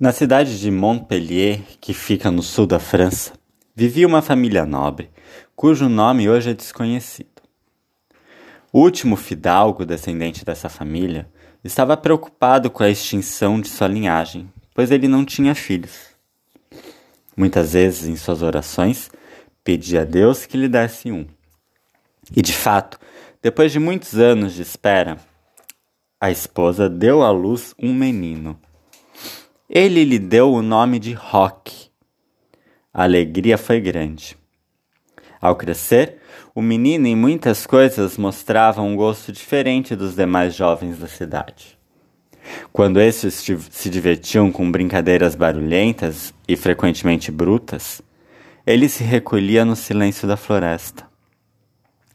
Na cidade de Montpellier, que fica no sul da França, vivia uma família nobre, cujo nome hoje é desconhecido. O último fidalgo descendente dessa família estava preocupado com a extinção de sua linhagem, pois ele não tinha filhos. Muitas vezes, em suas orações, pedia a Deus que lhe desse um. E de fato, depois de muitos anos de espera, a esposa deu à luz um menino. Ele lhe deu o nome de Roque. A alegria foi grande. Ao crescer, o menino em muitas coisas mostrava um gosto diferente dos demais jovens da cidade. Quando estes se divertiam com brincadeiras barulhentas e frequentemente brutas, ele se recolhia no silêncio da floresta.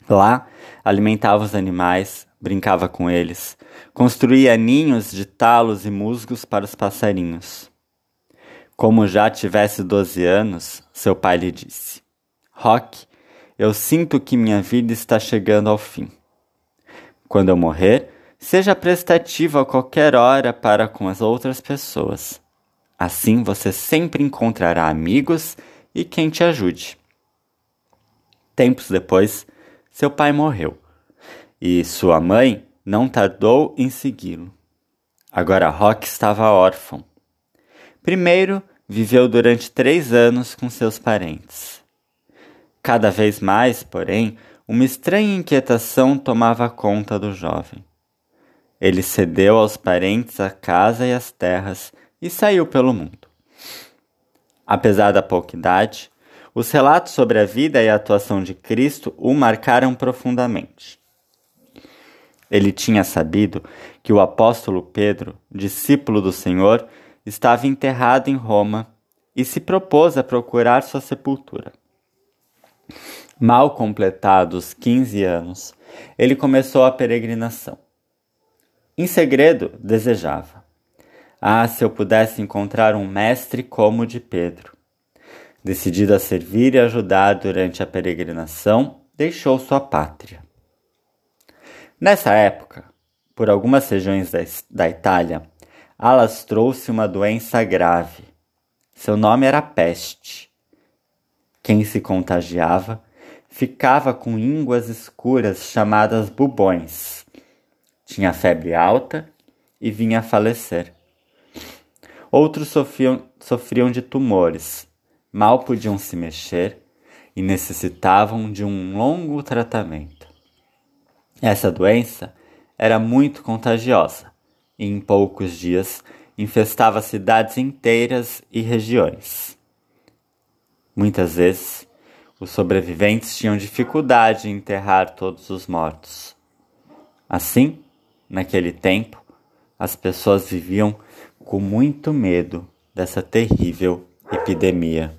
Lá, alimentava os animais, brincava com eles, construía ninhos de talos e musgos para os passarinhos. Como já tivesse doze anos, seu pai lhe disse: Rock, eu sinto que minha vida está chegando ao fim. Quando eu morrer, seja prestativo a qualquer hora para com as outras pessoas. Assim você sempre encontrará amigos e quem te ajude. Tempos depois, seu pai morreu e sua mãe não tardou em segui-lo. Agora Rock estava órfão. Primeiro, viveu durante três anos com seus parentes. Cada vez mais, porém, uma estranha inquietação tomava conta do jovem. Ele cedeu aos parentes a casa e as terras e saiu pelo mundo. Apesar da pouca idade, os relatos sobre a vida e a atuação de Cristo o marcaram profundamente. Ele tinha sabido que o apóstolo Pedro, discípulo do Senhor, estava enterrado em Roma e se propôs a procurar sua sepultura. Mal completados 15 anos, ele começou a peregrinação. Em segredo, desejava. Ah, se eu pudesse encontrar um mestre como o de Pedro. Decidido a servir e ajudar durante a peregrinação, deixou sua pátria. Nessa época, por algumas regiões da, da Itália, alastrou-se uma doença grave. Seu nome era peste. Quem se contagiava ficava com ínguas escuras chamadas bubões. Tinha febre alta e vinha a falecer. Outros sofriam, sofriam de tumores, mal podiam se mexer e necessitavam de um longo tratamento. Essa doença era muito contagiosa e em poucos dias infestava cidades inteiras e regiões. Muitas vezes, os sobreviventes tinham dificuldade em enterrar todos os mortos. Assim, naquele tempo, as pessoas viviam com muito medo dessa terrível epidemia.